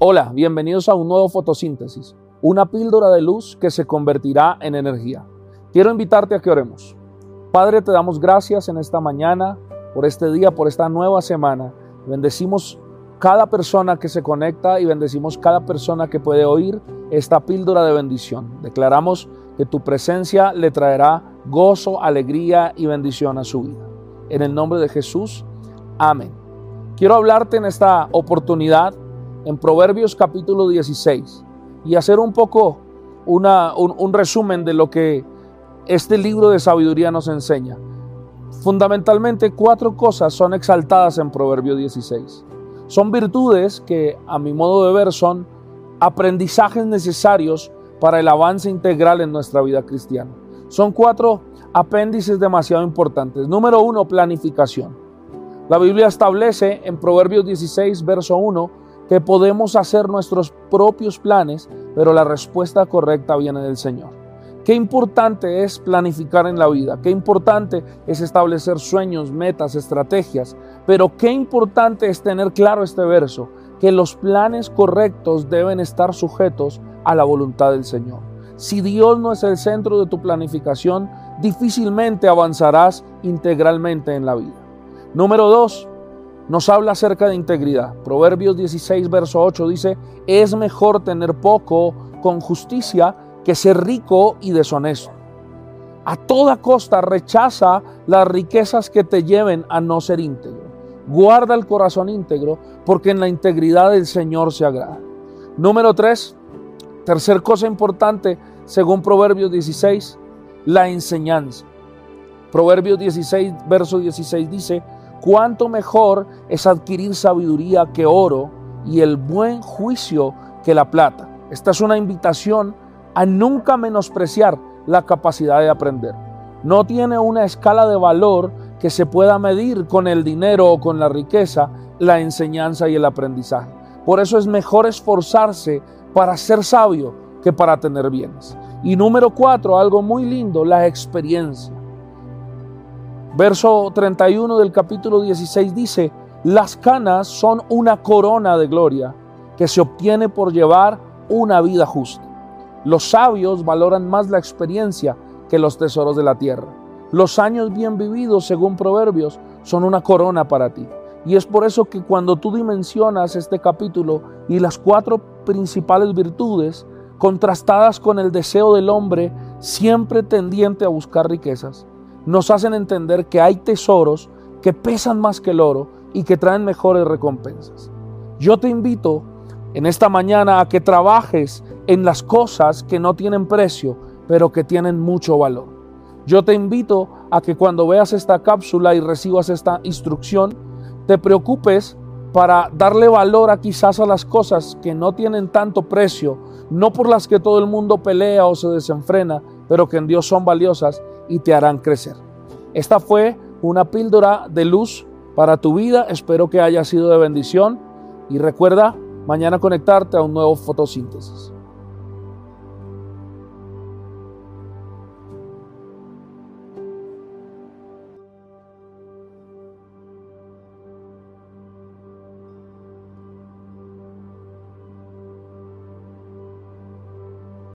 Hola, bienvenidos a un nuevo fotosíntesis, una píldora de luz que se convertirá en energía. Quiero invitarte a que oremos. Padre, te damos gracias en esta mañana, por este día, por esta nueva semana. Bendecimos cada persona que se conecta y bendecimos cada persona que puede oír esta píldora de bendición. Declaramos que tu presencia le traerá gozo, alegría y bendición a su vida. En el nombre de Jesús, amén. Quiero hablarte en esta oportunidad en Proverbios capítulo 16 y hacer un poco un, un resumen de lo que este libro de sabiduría nos enseña. Fundamentalmente cuatro cosas son exaltadas en Proverbio 16. Son virtudes que a mi modo de ver son aprendizajes necesarios para el avance integral en nuestra vida cristiana. Son cuatro apéndices demasiado importantes. Número uno, planificación. La Biblia establece en Proverbios 16, verso 1, que podemos hacer nuestros propios planes, pero la respuesta correcta viene del Señor. Qué importante es planificar en la vida, qué importante es establecer sueños, metas, estrategias, pero qué importante es tener claro este verso, que los planes correctos deben estar sujetos a la voluntad del Señor. Si Dios no es el centro de tu planificación, difícilmente avanzarás integralmente en la vida. Número dos, nos habla acerca de integridad. Proverbios 16, verso 8 dice, es mejor tener poco con justicia que ser rico y deshonesto. A toda costa rechaza las riquezas que te lleven a no ser íntegro. Guarda el corazón íntegro porque en la integridad del Señor se agrada. Número 3, tercer cosa importante, según Proverbios 16, la enseñanza. Proverbios 16, verso 16 dice, cuánto mejor es adquirir sabiduría que oro y el buen juicio que la plata. Esta es una invitación a nunca menospreciar la capacidad de aprender. No tiene una escala de valor que se pueda medir con el dinero o con la riqueza, la enseñanza y el aprendizaje. Por eso es mejor esforzarse para ser sabio que para tener bienes. Y número cuatro, algo muy lindo, la experiencia. Verso 31 del capítulo 16 dice, las canas son una corona de gloria que se obtiene por llevar una vida justa. Los sabios valoran más la experiencia que los tesoros de la tierra. Los años bien vividos, según Proverbios, son una corona para ti. Y es por eso que cuando tú dimensionas este capítulo y las cuatro principales virtudes, contrastadas con el deseo del hombre siempre tendiente a buscar riquezas, nos hacen entender que hay tesoros que pesan más que el oro y que traen mejores recompensas. Yo te invito en esta mañana a que trabajes en las cosas que no tienen precio, pero que tienen mucho valor. Yo te invito a que cuando veas esta cápsula y recibas esta instrucción, te preocupes para darle valor a quizás a las cosas que no tienen tanto precio, no por las que todo el mundo pelea o se desenfrena, pero que en Dios son valiosas y te harán crecer. Esta fue una píldora de luz para tu vida. Espero que haya sido de bendición y recuerda mañana conectarte a un nuevo fotosíntesis.